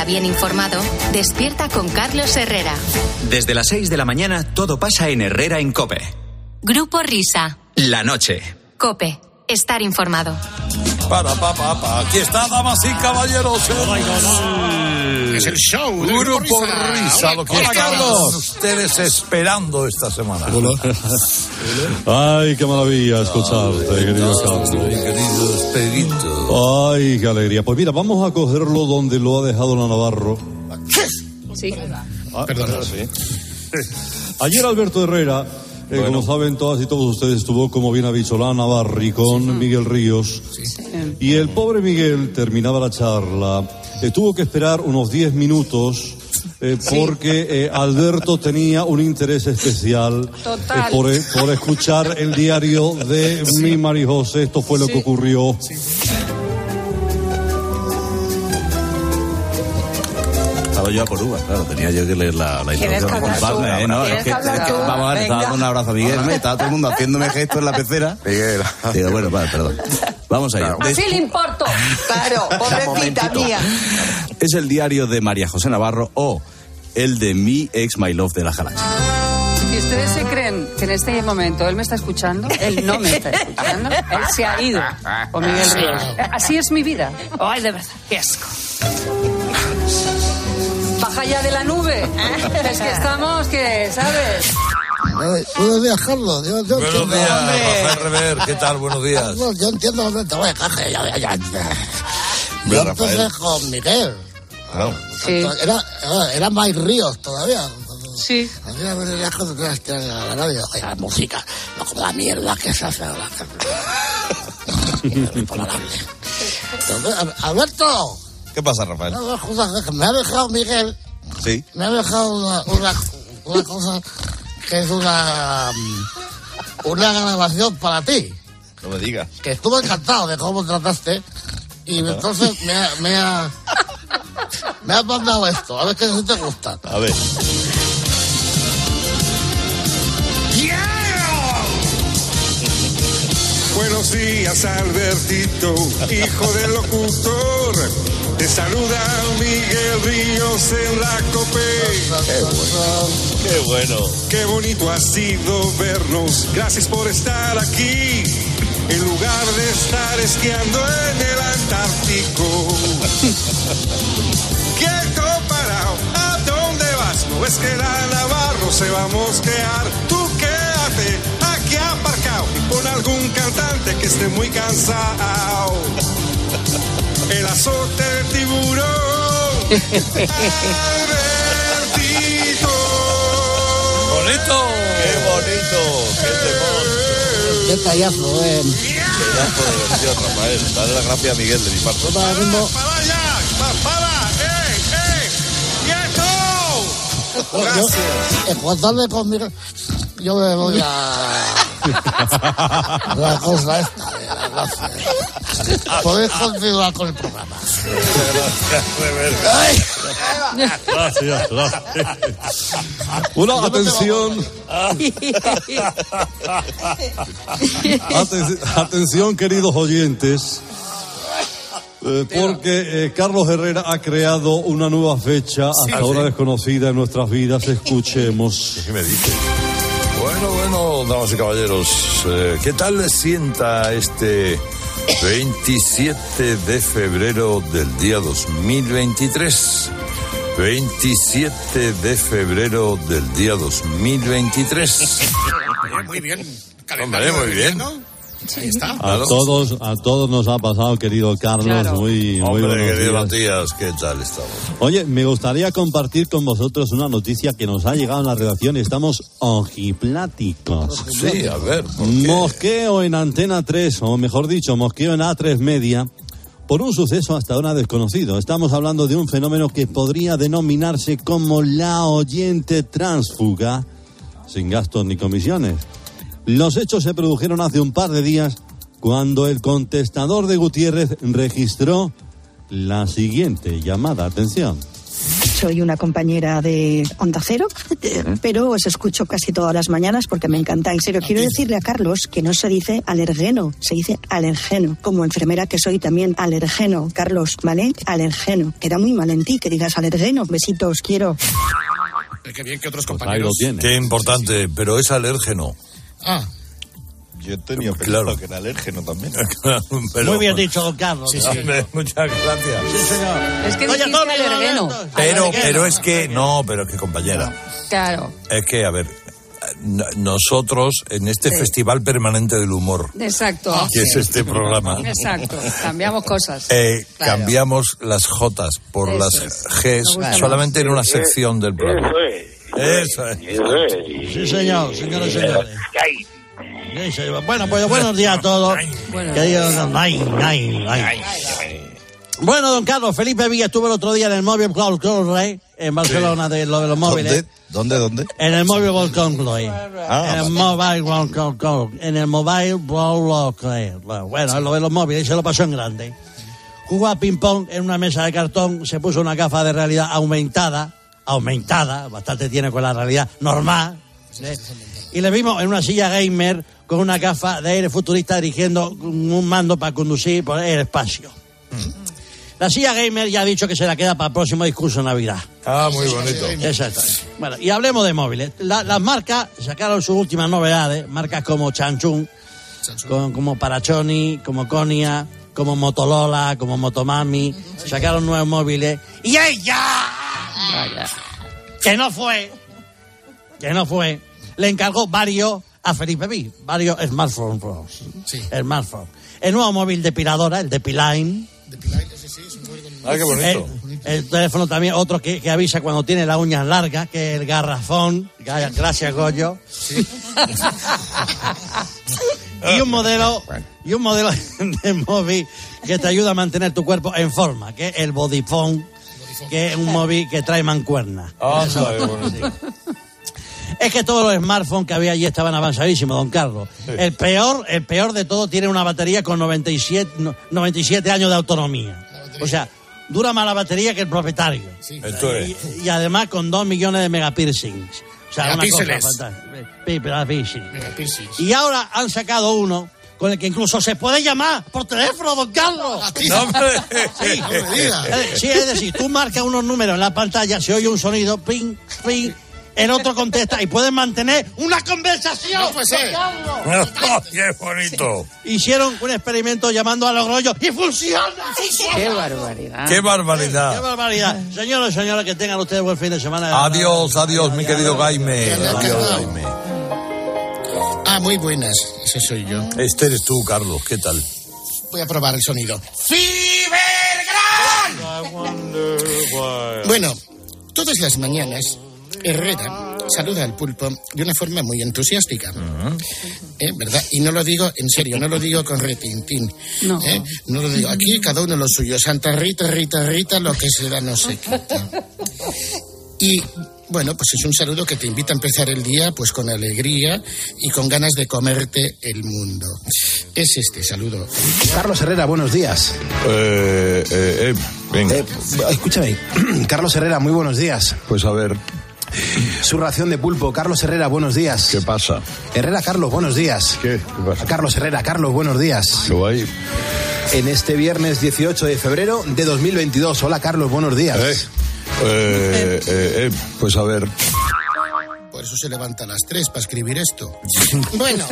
bien informado, despierta con Carlos Herrera. Desde las 6 de la mañana todo pasa en Herrera en Cope. Grupo Risa. La noche. Cope. Estar informado. Para, pa, pa, pa. Aquí está, damas y caballeros. Es el show del Grupo Grupo Risa. Risa. Lo que Hola, están Carlos. ustedes esperando esta semana. Ay, qué maravilla escucharte, querido Carlos. querido Esperito. Ay, qué alegría. Pues mira, vamos a cogerlo donde lo ha dejado la Navarro. Sí. Ah, sí. Ayer Alberto Herrera, eh, como saben todas y todos ustedes, estuvo, como bien ha dicho, la Navarri con Miguel Ríos. Y el pobre Miguel terminaba la charla. eh, tuvo que esperar unos 10 minutos. eh, porque eh, Alberto tenía un interés especial eh, por, por escuchar el diario de mi Mari José. Esto fue lo que ocurrió. Yo a por uvas, claro, tenía yo que leer la, la ¿Quieres introducción. que hablas tú? Vale, eh, no, ¿Quieres es que, es que- tú? vamos a ver, estaba dando un abrazo a Miguel, ¿no? estaba todo el mundo haciéndome gestos en la pecera. Miguel. Digo, bueno, vale, perdón. Vamos allá. Así le importo. Claro, pobrecita mía. Es el diario de María José Navarro o el de mi ex My Love de la Jalacha. Si ustedes se creen que en este momento él me está escuchando, él no me está escuchando. Él se ha ido con Miguel Ríos. Así es mi vida. Ay, de verdad, qué asco. Baja ya de la nube. Es que estamos, que, ¿sabes? Buenos días, Carlos. Yo, yo Buenos entiendo. días, Rafael Rever. ¿Qué tal? Buenos días. Carlos, yo entiendo dónde te voy a caje. Ya, ya, ya. Yo empecé con Miguel. Claro. Era, era, era Mike Ríos todavía. Sí. El cuando te las tiras a la radio. Oye, la música, no como la mierda que se hace ahora. Intolerable. Alberto, ¿Qué pasa, Rafael? no, me ha dejado Miguel, Sí. me ha dejado una, una, una cosa que es una, una grabación para ti. No me digas. que estuve encantado de cómo trataste y entonces me ha, me ha, me ha mandado esto, a ver qué si te gusta. A ver. Buenos días, Albertito, hijo del locutor. Te saluda Miguel Ríos en la COPE. Qué bueno. Qué bueno. Qué bonito ha sido vernos. Gracias por estar aquí. En lugar de estar esquiando en el Antártico. Quieto parado, ¿a dónde vas? No ves que la Navarro se va a mosquear. ¿Tú aparcado. Y pon algún cantante que esté muy cansado. El azote del tiburón. Albertito. Bonito. Qué bonito. Qué temor. Qué tallazo, eh. Pedazo de versión, Rafael. Dale las gracias a Miguel de mi parte. Yo mismo, ¡Para allá! ¡Pa- ¡Para! ¡Ey! ¡Ey! ¡Quieto! yo, en cuanto hable con Miguel, yo me voy a la cosa esta de la gracia. Podéis continuar con el programa. Gracias, gracias. Una atención. Aten- atención, queridos oyentes. eh, porque eh, Carlos Herrera ha creado una nueva fecha, hasta Sí. ahora desconocida en nuestras vidas. Escuchemos. ¿Qué me dices? Bueno, bueno, damas y caballeros, eh, ¿qué tal les sienta este 27 de febrero del día 2023? 27 de febrero del día 2023. Muy bien. Hombre, muy bien. Ahí está. A todos, a todos nos ha pasado, querido Carlos. Claro. Muy, muy Hombre, buenos querido días. Matías, ¿qué tal estamos? Oye, me gustaría compartir con vosotros una noticia que nos ha llegado en la redacción. Estamos ojipláticos. Sí, a ver, ¿por qué? Mosqueo en Antena 3, o mejor dicho, mosqueo en A3 Media, por un suceso hasta ahora desconocido. Estamos hablando de un fenómeno que podría denominarse como la oyente transfuga, sin gastos ni comisiones. Los hechos se produjeron hace un par de días cuando el contestador de Gutiérrez registró la siguiente llamada. Atención. Soy una compañera de Onda Cero, pero os escucho casi todas las mañanas porque me encanta. En serio, quiero decirle a Carlos que no se dice alergeno, se dice alergeno. Como enfermera que soy también alergeno. Carlos, ¿vale? Alergeno. Queda muy mal en ti que digas alergeno. Besitos, quiero. Qué bien que otros Pues compañeros. Qué importante, pero es alérgeno. Ah. Yo tenía Claro. pensado que era alérgeno también. Pero- Muy bien dicho, don Carlos. Sí, sí. Hombre, muchas gracias. Es que Oye, dijiste Tony, alergeno. Pero, pero es que, no, pero que compañera, Claro, es que, a ver, nosotros en este Sí. festival permanente del humor, exacto. que es este programa, Exacto, cambiamos cosas. eh, Claro. cambiamos las Jotas por Eso las es. Gs solamente en una sección del programa. Eso es. Sí, señor, señores y señores. Bueno, pues buenos días a todos. Queridos, ay, ay, ay. Bueno, don Carlos, Felipe Villa estuvo el otro día en el Mobile World Congress en Barcelona, de lo de los móviles. ¿Dónde? ¿Dónde? En el Mobile World Congress. Ah, en el Mobile World Congress. En el Mobile World Congress. Bueno, lo de los móviles, y se lo pasó en grande. Jugó a ping-pong en una mesa de cartón, se puso una gafa de realidad aumentada, aumentada, bastante tiene con la realidad normal. ¿eh? Y le vimos en una silla gamer con una gafa de aire futurista dirigiendo un mando para conducir por el espacio. La silla gamer ya ha dicho que se la queda para el próximo discurso de Navidad. Ah, muy bonito. Exacto. Bueno, y hablemos de móviles. La- las marcas sacaron sus últimas novedades, marcas como Chanchung, con- como Parachoni, como Konia, como Motorola, como Motomami, sacaron nuevos móviles. Y ella, que no fue, que no fue, le encargó varios a Felipe V, varios smartphones. Pros. Smartphone. El nuevo móvil depiladora, el Depiline. Ah, qué bonito. El, el teléfono también, otro que, que avisa cuando tiene las uñas largas, que es el garrafón. Gracias, Goyo. y un modelo, y un modelo de móvil que te ayuda a mantener tu cuerpo en forma, que es el Bodyphone, que es un móvil que trae mancuerna. Ah, Eso- qué bonito. es que todos los smartphones que había allí estaban avanzadísimos, don Carlos. El peor, el peor de todo tiene una batería con 97, no, 97 años de autonomía. O sea, dura más la batería que el propietario. Esto es. Y, y además con 2 millones de megapiercings. O sea, una cosa fantástica. Y ahora han sacado uno con el que incluso se puede llamar por teléfono, don Carlos. No, hombre. Sí, No me diga. Eh, sí, es decir, tú marcas unos números en la pantalla, se oye un sonido, ping, ping, el otro contesta y puedes mantener una conversación. No. Oh, qué bonito. Hicieron un experimento llamando a los rollos y funciona. Qué barbaridad. Qué Qué barbaridad. barbaridad. Señores y señores, que tengan ustedes buen fin de semana. Adiós, adiós, mi querido Jaime. Adiós, Jaime. Ah, muy buenas. Ese soy yo. Este eres tú, Carlos. ¿Qué tal? Voy a probar el sonido. Bueno, todas las mañanas, Herrera saluda al pulpo de una forma muy entusiástica. ¿Eh? ¿Verdad? Y no lo digo en serio, no lo digo con retintín. No. ¿Eh? No lo digo. Aquí cada uno lo suyo. Santa Rita, Rita, Rita, lo que se da no se quita. Y bueno, pues es un saludo que te invita a empezar el día pues con alegría y con ganas de comerte el mundo. Es este saludo. Carlos Herrera, buenos días. Eh, eh, eh, venga. Eh, escúchame, Carlos Herrera, muy buenos días. Pues a ver, Su ración de pulpo, Carlos Herrera, buenos días. ¿qué pasa? Herrera, Carlos, buenos días. ¿Qué? ¿Qué pasa? Carlos Herrera, Carlos, buenos días. ¿Qué va ahí? En este viernes 18 de febrero de 2022. Hola, Carlos, buenos días. Eh, eh, eh, eh, pues a ver. Por eso se levanta a las tres para escribir esto. Bueno,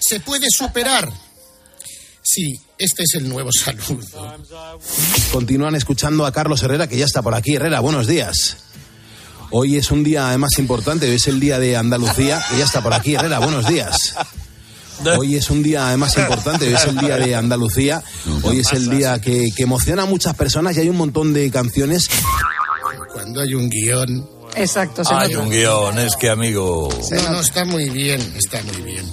se puede superar. Sí, este es el nuevo saludo. Continúan escuchando a Carlos Herrera, que ya está por aquí. Herrera, buenos días. Hoy es un día además importante, hoy es el día de Andalucía, que ya está por aquí. Herrera, buenos días. Hoy es un día además importante, hoy es el día de Andalucía, hoy es el día que, que emociona a muchas personas y hay un montón de canciones. Cuando hay un guion. Exacto, se Hay nota. un guion, es que amigo. No, no, está muy bien, está muy bien.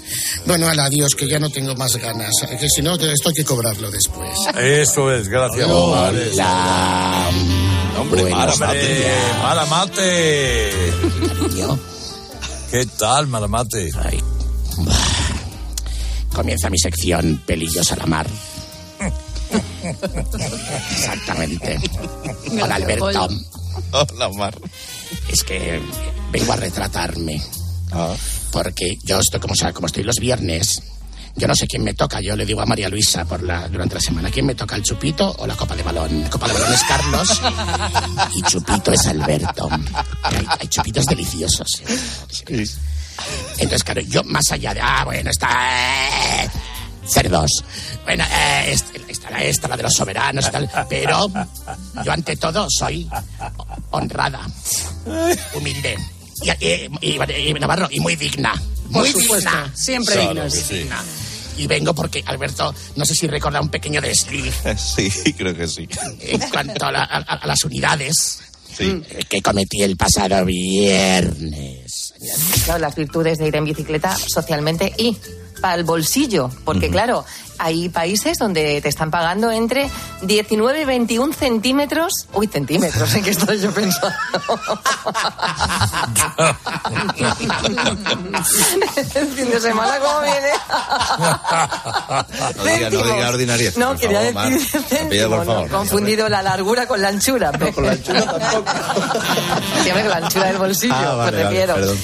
Bueno, al adiós, que ya no tengo más ganas. Que si no, esto hay que cobrarlo después. Eso es, gracias. Hola. Hombre, Buenos Maramate. Maramate. ¿Qué tal, Maramate? Comienza mi sección Pelillos a la mar. Exactamente. Hola, Alberto. Hola, Mar. Es que vengo a retratarme. Ah. Porque yo estoy como, sea, como estoy los viernes. Yo no sé quién me toca. Yo le digo a María Luisa por la, durante la semana quién me toca, el chupito o la copa de balón. Copa de balón es Carlos y chupito es Alberto. Hay, hay chupitos deliciosos. ¿eh? Entonces, claro, yo más allá de. Ah, bueno, está. eh, cerdos. Bueno, eh, est- está la esta, la de los soberanos y tal. Pero yo, ante todo, soy honrada, humilde. Y, y- y- y Navarro, y muy digna. Por Muy supuesto, digna. siempre digna. Y vengo porque, Alberto, no sé si recuerda un pequeño desliz Sí, creo que sí. en cuanto a, la- a- a las unidades que cometí el pasado viernes. Las virtudes de ir en bicicleta socialmente y para el bolsillo, porque claro, hay países donde te están pagando entre 19 y 21 centímetros. Uy, centímetros, ¿en qué estoy yo pensando? El fin de semana, ¿cómo viene? No diga, no diga ordinariedad. No, quería decir Mar. Te pido, por céntimo, no, confundido la largura con la anchura. No, con la anchura tampoco. la anchura del bolsillo, Ah, vale, me vale, refiero. perdón.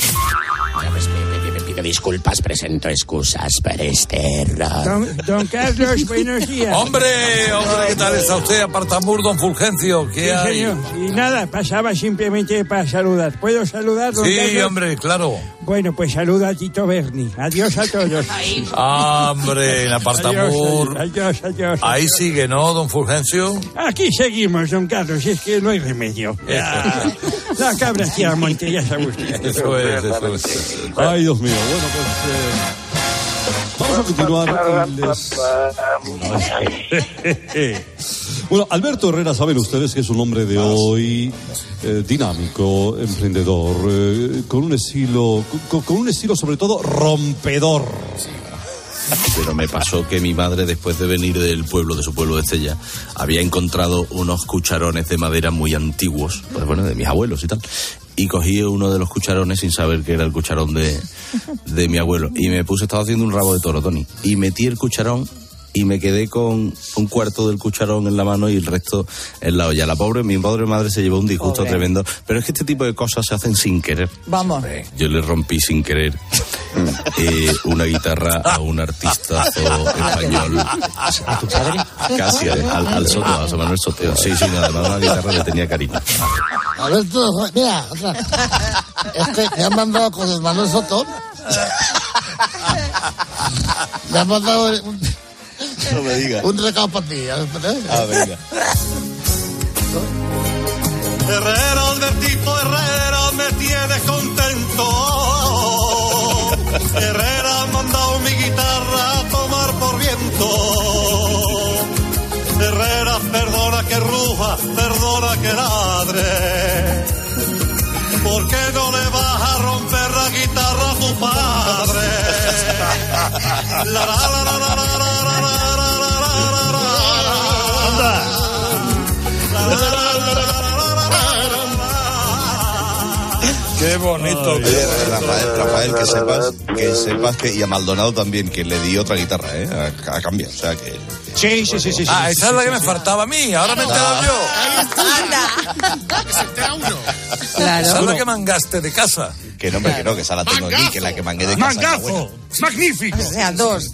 Pido disculpas, presento excusas por este error. Don, don Carlos, buenos días. Hombre, hombre, ¿qué tal está usted? Apartamur, don Fulgencio, ¿qué Sí, hay? señor. Y nada, pasaba simplemente para saludar. ¿Puedo saludar, don Sí, Carlos? hombre, claro. Bueno, pues saluda a Tito Berni. Adiós a todos. Hombre, en Apartamur. Adiós, adiós, adiós. Ahí sigue, ¿no, don Fulgencio? Aquí seguimos, don Carlos, es que no hay remedio. La cabra tira monte, ya sabe usted. Eso es, eso es. Ay, Dios mío. Bueno, pues. eh, vamos a continuar. Les- bueno, Alberto Herrera, saben ustedes que es un hombre de hoy eh, dinámico, emprendedor, eh, con un estilo, con, con un estilo sobre todo rompedor. Pero me pasó que mi madre, después de venir del pueblo, de su pueblo de Estella, había encontrado unos cucharones de madera muy antiguos, pues bueno, de mis abuelos y tal. Y cogí uno de los cucharones sin saber que era el cucharón de, de mi abuelo. Y me puse, estaba haciendo un rabo de toro, Tony. Y metí el cucharón y me quedé con un cuarto del cucharón en la mano y el resto en la olla. La pobre, mi pobre madre se llevó un disgusto Pobre. tremendo. Pero es que este tipo de cosas se hacen sin querer. Vamos. Yo le rompí sin querer eh, una guitarra a un artistazo español. ¿A tu padre? Casi, al, al, Soto, a José Manuel Soto. Sí, sí, no, además una guitarra le tenía cariño. Alberto, mira, otra. Es que me han mandado con el Manuel Soto. Me han mandado un, No me digas. un recado para ti. ¿eh? Ah, venga. Herrera, Albertito Herrera, me tienes contento. Herrera ha mandado mi guitarra a tomar por viento. Herrera, perdona que ruja, perdona que ladre. ¿Por qué no le vas a romper la guitarra a tu padre? Qué bonito. Oye, Rafael, Rafael, que sepas, que sepas que, y a Maldonado también, que le di otra guitarra, ¿eh? A, a cambio, o sea que... Sí, sí, sí, sí. Ah, esa es la que me faltaba a mí. Ahora me he enterado yo. Claro. Esa es la que mangaste de casa. Que no, hombre, que no, que esa la tengo aquí, que la que mangué de casa. buena. ¡Magnífico! O sea, dos.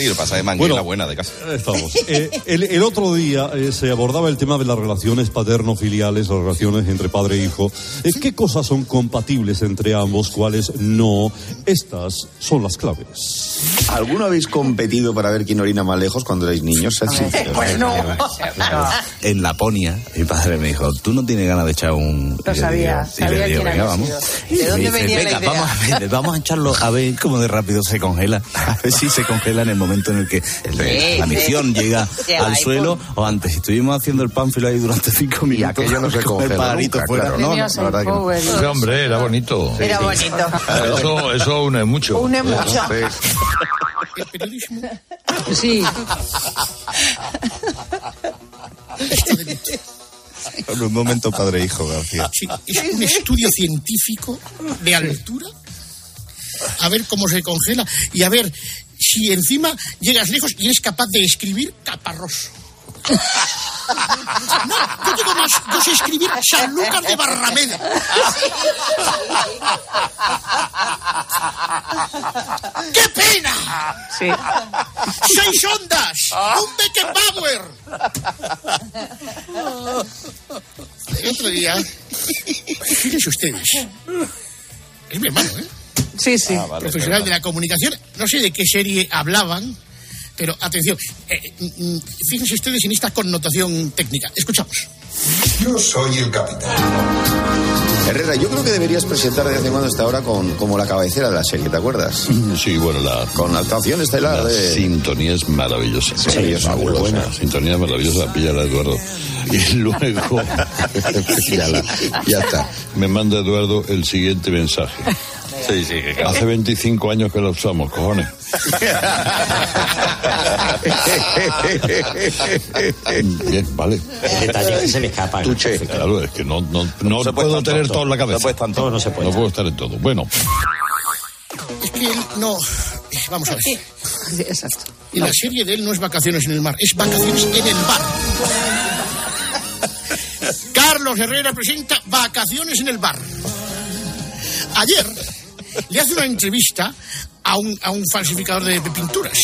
Sí, lo pasa de manguera buena de casa. Estamos. Eh, el, el otro día eh, se abordaba el tema de las relaciones paterno-filiales, las relaciones entre padre e hijo. Eh, ¿Qué cosas son compatibles entre ambos, cuáles no? Estas son las claves. ¿Alguno habéis competido para ver quién orina más lejos cuando erais niños? Sed sinceros. En Laponia, mi padre me dijo, tú no tienes ganas de echar un... Lo sabía, Y le sabía digo, quién vamos. ¿De Y me dónde dice, venía la venga, idea? vamos a, ver, vamos a echarlo a ver cómo de rápido se congela. A ver si se congela en el momento en el que Sí, la sí. misión llega al suelo o antes. Estuvimos haciendo el pánfilo ahí durante cinco minutos. aquello no se con el pajarito nunca, fuera. claro. No, no, la que no. power. Sí, hombre, era bonito. Era bonito. Eso, eso une mucho. Une mucho. El periodismo Sí. En un momento padre e hijo, García. sí, es un estudio científico de altura. A ver cómo se congela y a ver si encima llegas lejos y eres capaz de escribir caparroso. No, yo digo más, yo sé escribir Sanlúcar de Barrameda. ¡Qué pena! Sí. ¡Seis ondas! ¡Un Beckenbauer! El otro día, fíjense ustedes, es mi hermano, ¿eh? Sí, sí. profesional de la comunicación, no sé de qué serie hablaban, pero atención, eh, mm, mm, fíjense ustedes en esta connotación técnica. Escuchamos. Yo soy el capitán. Herrera, yo creo que deberías presentar de vez en cuando esta hora con, como la cabecera de la serie, ¿te acuerdas? Sí, bueno, la, Con la actuación estelar la de... sintonía es maravillosa. Sí, es fabulosa. buena. La sintonía es maravillosa, píllala, Eduardo. Y luego, píllala, ya está. Me manda Eduardo el siguiente mensaje. Sí, sí, que Hace 25 años que la usamos, cojones. Bien, vale. El detalle que se le escapa. Tuche. Claro, es que no, no, no, se puede puedo tener todo en la cabeza. No. Todo no se puede. No puedo estar en todo. Bueno, Es que él no... Vamos a ver. Exacto. Y la serie de él no es Vacaciones en el Mar, es Vacaciones en el Bar. Carlos Herrera presenta Vacaciones en el Bar. Ayer le hace una entrevista a un, a un falsificador de, de pinturas.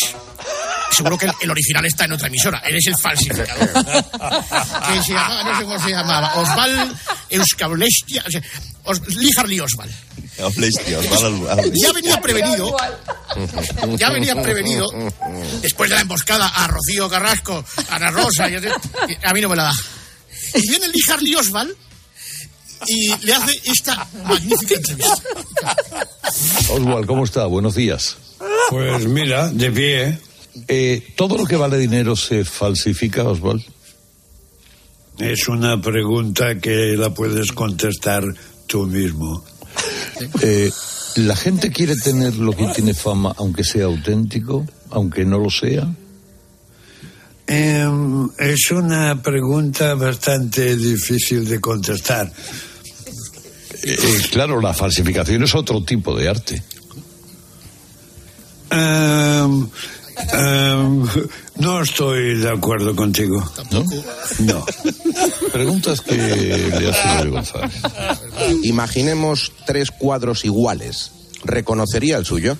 Seguro que el, el original está en otra emisora. Él es el falsificador. que se llamaba, no sé cómo se llamaba. Osval Euskablestia. O sea, Os, Lee Harley Oswald. Hostia, os va la- a- Ya venía prevenido. Ya venía prevenido. Después de la emboscada a Rocío Carrasco, a Ana Rosa. y a, mí no me la da. Y viene Lee Harley Oswald y le hace esta magnífica entrevista. Oswald, ¿cómo está? Buenos días. Pues mira, de pie. Eh, ¿Todo lo que vale dinero se falsifica, Oswald? Es una pregunta que la puedes contestar tú mismo. Eh, ¿La gente quiere tener lo que tiene fama, aunque sea auténtico, aunque no lo sea? Em, es una pregunta bastante difícil de contestar. Eh, claro, la falsificación es otro tipo de arte. Em, em, no estoy de acuerdo contigo. ¿No? No. Preguntas que le hace González. Imaginemos tres cuadros iguales. ¿Reconocería el suyo?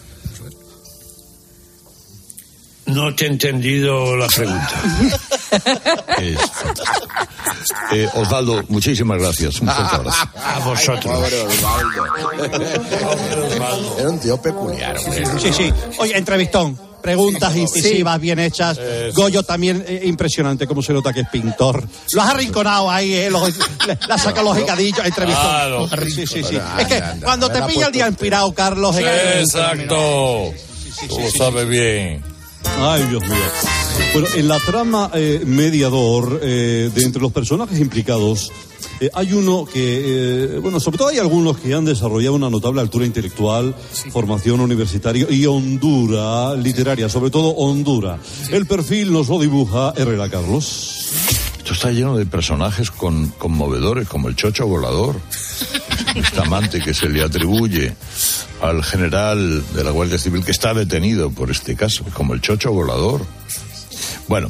No te he entendido la pregunta. Eh, Osvaldo, muchísimas gracias. Un fuerte abrazo. A vosotros. Era un tío peculiar, hombre. Sí, sí. Oye, entrevistón. Preguntas incisivas, bien hechas. Goyo también eh, impresionante, como se nota que es pintor. Lo has arrinconado ahí, ¿eh? Lo- le, has sacado los higadillos. Entrevistón. Claro. Sí, sí, sí. Anda, Es que anda, cuando te la pilla el día inspirado, Carlos. es que- Exacto. Tú lo sabes bien. Ay, Dios mío. Bueno, en la trama eh, mediador, eh, de entre los personajes implicados, eh, hay uno que, eh, bueno, sobre todo hay algunos que han desarrollado una notable altura intelectual, formación universitaria y hondura literaria, sobre todo hondura. El perfil nos lo dibuja Herrera Carlos. Esto está lleno de personajes con, conmovedores, como el chocho volador, este amante que se le atribuye al general de la Guardia Civil que está detenido por este caso, como el chocho volador. Bueno,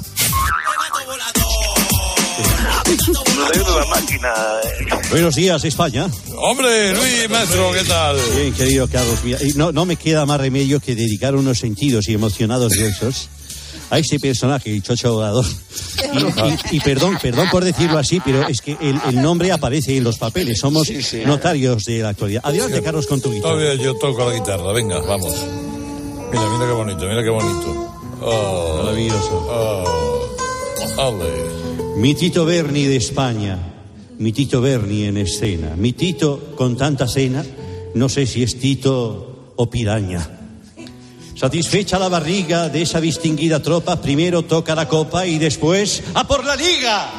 de la máquina. Buenos días, España. Hombre, Luis, maestro, ¿qué tal? Bien, querido Carlos. mira, no, no me queda más remedio que dedicar unos sentidos y emocionados versos a ese personaje, el Chocho. Y, y- y perdón, perdón por decirlo así, pero es que el, el nombre aparece en los papeles. Somos notarios de la actualidad. Adelante, Carlos, con tu guitarra. Todavía yo toco la guitarra, venga, vamos. Mira, mira qué bonito, mira qué bonito. Oh, Maravilloso. Oh, ale. Mi Tito Berni de España, mi Tito Berni en escena, mi Tito con tanta cena, no sé si es Tito o piraña. Satisfecha la barriga de esa distinguida tropa, primero toca la copa y después ¡a por la liga!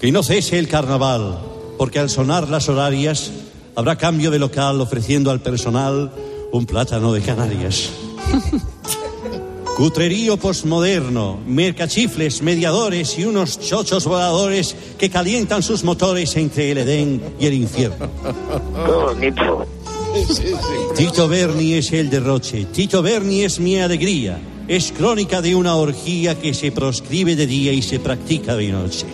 Que no cese el carnaval, porque al sonar las horarias habrá cambio de local ofreciendo al personal un plátano de Canarias. Cutrerío posmoderno, mercachifles, mediadores y unos chochos voladores que calientan sus motores entre el Edén y el infierno. Qué bonito. Tito Berni es el derroche, Tito Berni es mi alegría, es crónica de una orgía que se proscribe de día y se practica de noche.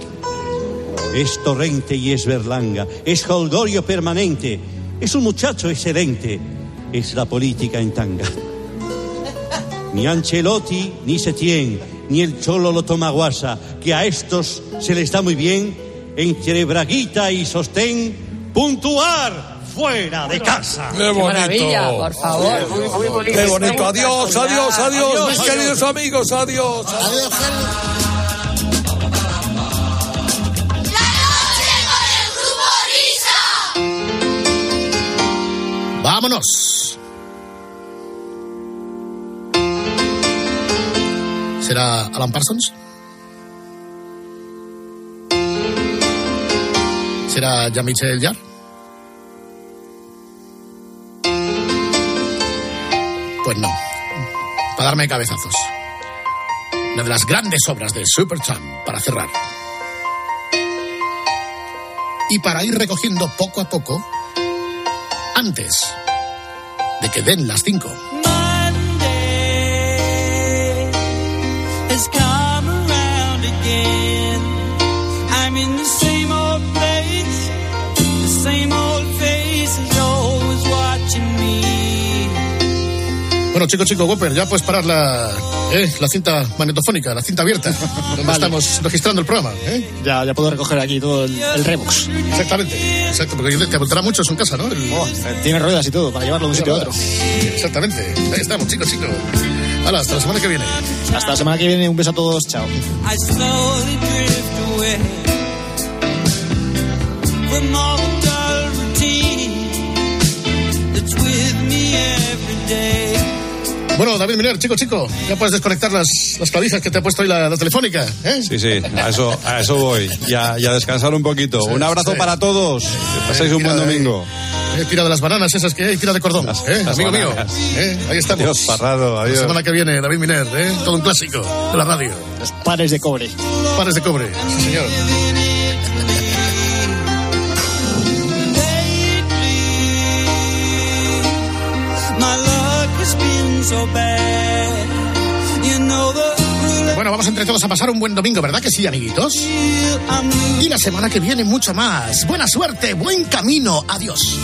Es torrente y es berlanga, es holgorio permanente, es un muchacho excelente, es la política en tanga. Ni Ancelotti, ni Setién, ni el Cholo lo toma guasa, que a estos se les da muy bien, entre braguita y sostén, puntuar fuera de casa. ¡Qué bonito! favor. ¡Qué bonito! Adiós, adiós, adiós, mis queridos amigos, adiós. Adiós. Vámonos. ¿Será Alan Parsons? ¿Será Jean-Michel Jarre? Pues no. Para darme cabezazos. Una de las grandes obras de Supertramp para cerrar. Y para ir recogiendo poco a poco, antes de que den las cinco. Bueno, chico, chico, Whopper, ya puedes parar la, eh, la cinta magnetofónica, la cinta abierta, donde Vale. estamos registrando el programa. ¿eh? Ya, ya puedo recoger aquí todo el, el Revox. Exactamente, exacto, porque te apuntará mucho en su casa, ¿no? El- Tiene ruedas y todo para llevarlo de un sitio a otro. Exactamente, ahí estamos, chicos, chicos. Hala, hasta la semana que viene. Hasta la semana que viene, un beso a todos, chao. I Bueno, David Miner, chico, chico, ya puedes desconectar las, las clavijas que te ha puesto hoy la, la telefónica, ¿eh? Sí, sí, a eso, a eso voy. Ya, ya descansar un poquito. Un abrazo sí. para todos. Que paséis un buen domingo. Eh, tira de las bananas esas que hay, tira de cordón, ¿eh? las Amigo mío. ¿eh? Ahí estamos. Adiós, Parrado, adiós. La semana que viene, David Miner, ¿eh? Todo un clásico de la radio. Los pares de cobre. Pares de cobre, sí, señor. Bueno, vamos entre todos a pasar un buen domingo, ¿verdad que sí, amiguitos? Y la semana que viene mucho más. Buena suerte, buen camino, adiós.